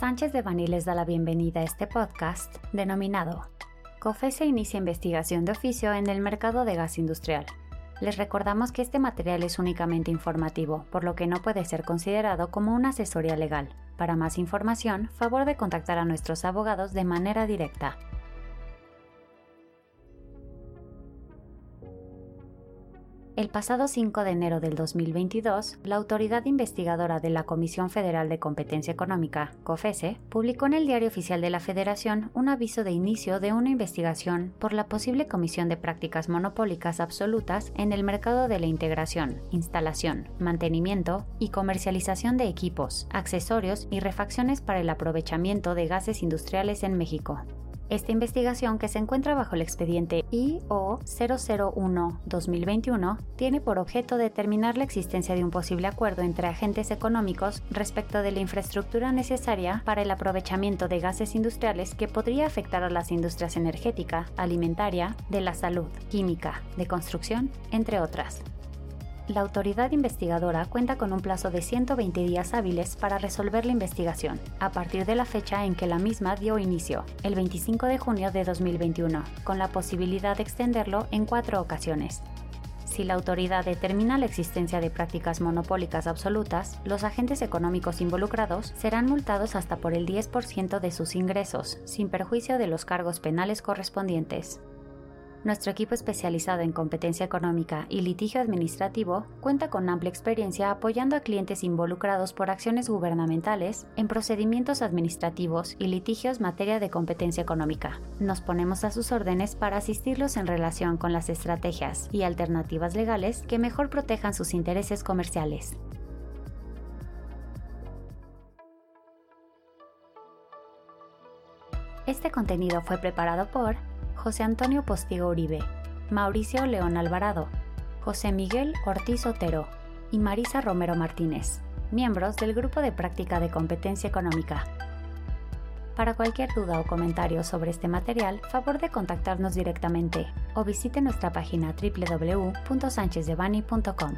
Sánchez de Bani les da la bienvenida a este podcast denominado COFESE inicia investigación de oficio en el mercado de gas industrial. Les recordamos que este material es únicamente informativo, por lo que no puede ser considerado como una asesoría legal. Para más información, favor de contactar a nuestros abogados de manera directa. El pasado 5 de enero del 2022, la autoridad investigadora de la Comisión Federal de Competencia Económica, COFESE, publicó en el Diario Oficial de la Federación un aviso de inicio de una investigación por la posible comisión de prácticas monopólicas absolutas en el mercado de la integración, instalación, mantenimiento y comercialización de equipos, accesorios y refacciones para el aprovechamiento de gases industriales en México. Esta investigación, que se encuentra bajo el expediente IO 001-2021, tiene por objeto determinar la existencia de un posible acuerdo entre agentes económicos respecto de la infraestructura necesaria para el aprovechamiento de gases industriales que podría afectar a las industrias energética, alimentaria, de la salud, química, de construcción, entre otras la autoridad investigadora cuenta con un plazo de 120 días hábiles para resolver la investigación, a partir de la fecha en que la misma dio inicio, el 25 de junio de 2021, con la posibilidad de extenderlo en cuatro ocasiones. Si la autoridad determina la existencia de prácticas monopólicas absolutas, los agentes económicos involucrados serán multados hasta por el 10% de sus ingresos, sin perjuicio de los cargos penales correspondientes. Nuestro equipo especializado en competencia económica y litigio administrativo cuenta con amplia experiencia apoyando a clientes involucrados por acciones gubernamentales en procedimientos administrativos y litigios materia de competencia económica. Nos ponemos a sus órdenes para asistirlos en relación con las estrategias y alternativas legales que mejor protejan sus intereses comerciales. Este contenido fue preparado por José Antonio Postigo Uribe, Mauricio León Alvarado, José Miguel Ortiz Otero y Marisa Romero Martínez, miembros del Grupo de Práctica de Competencia Económica. Para cualquier duda o comentario sobre este material, favor de contactarnos directamente o visite nuestra página www.sanchezdevani.com.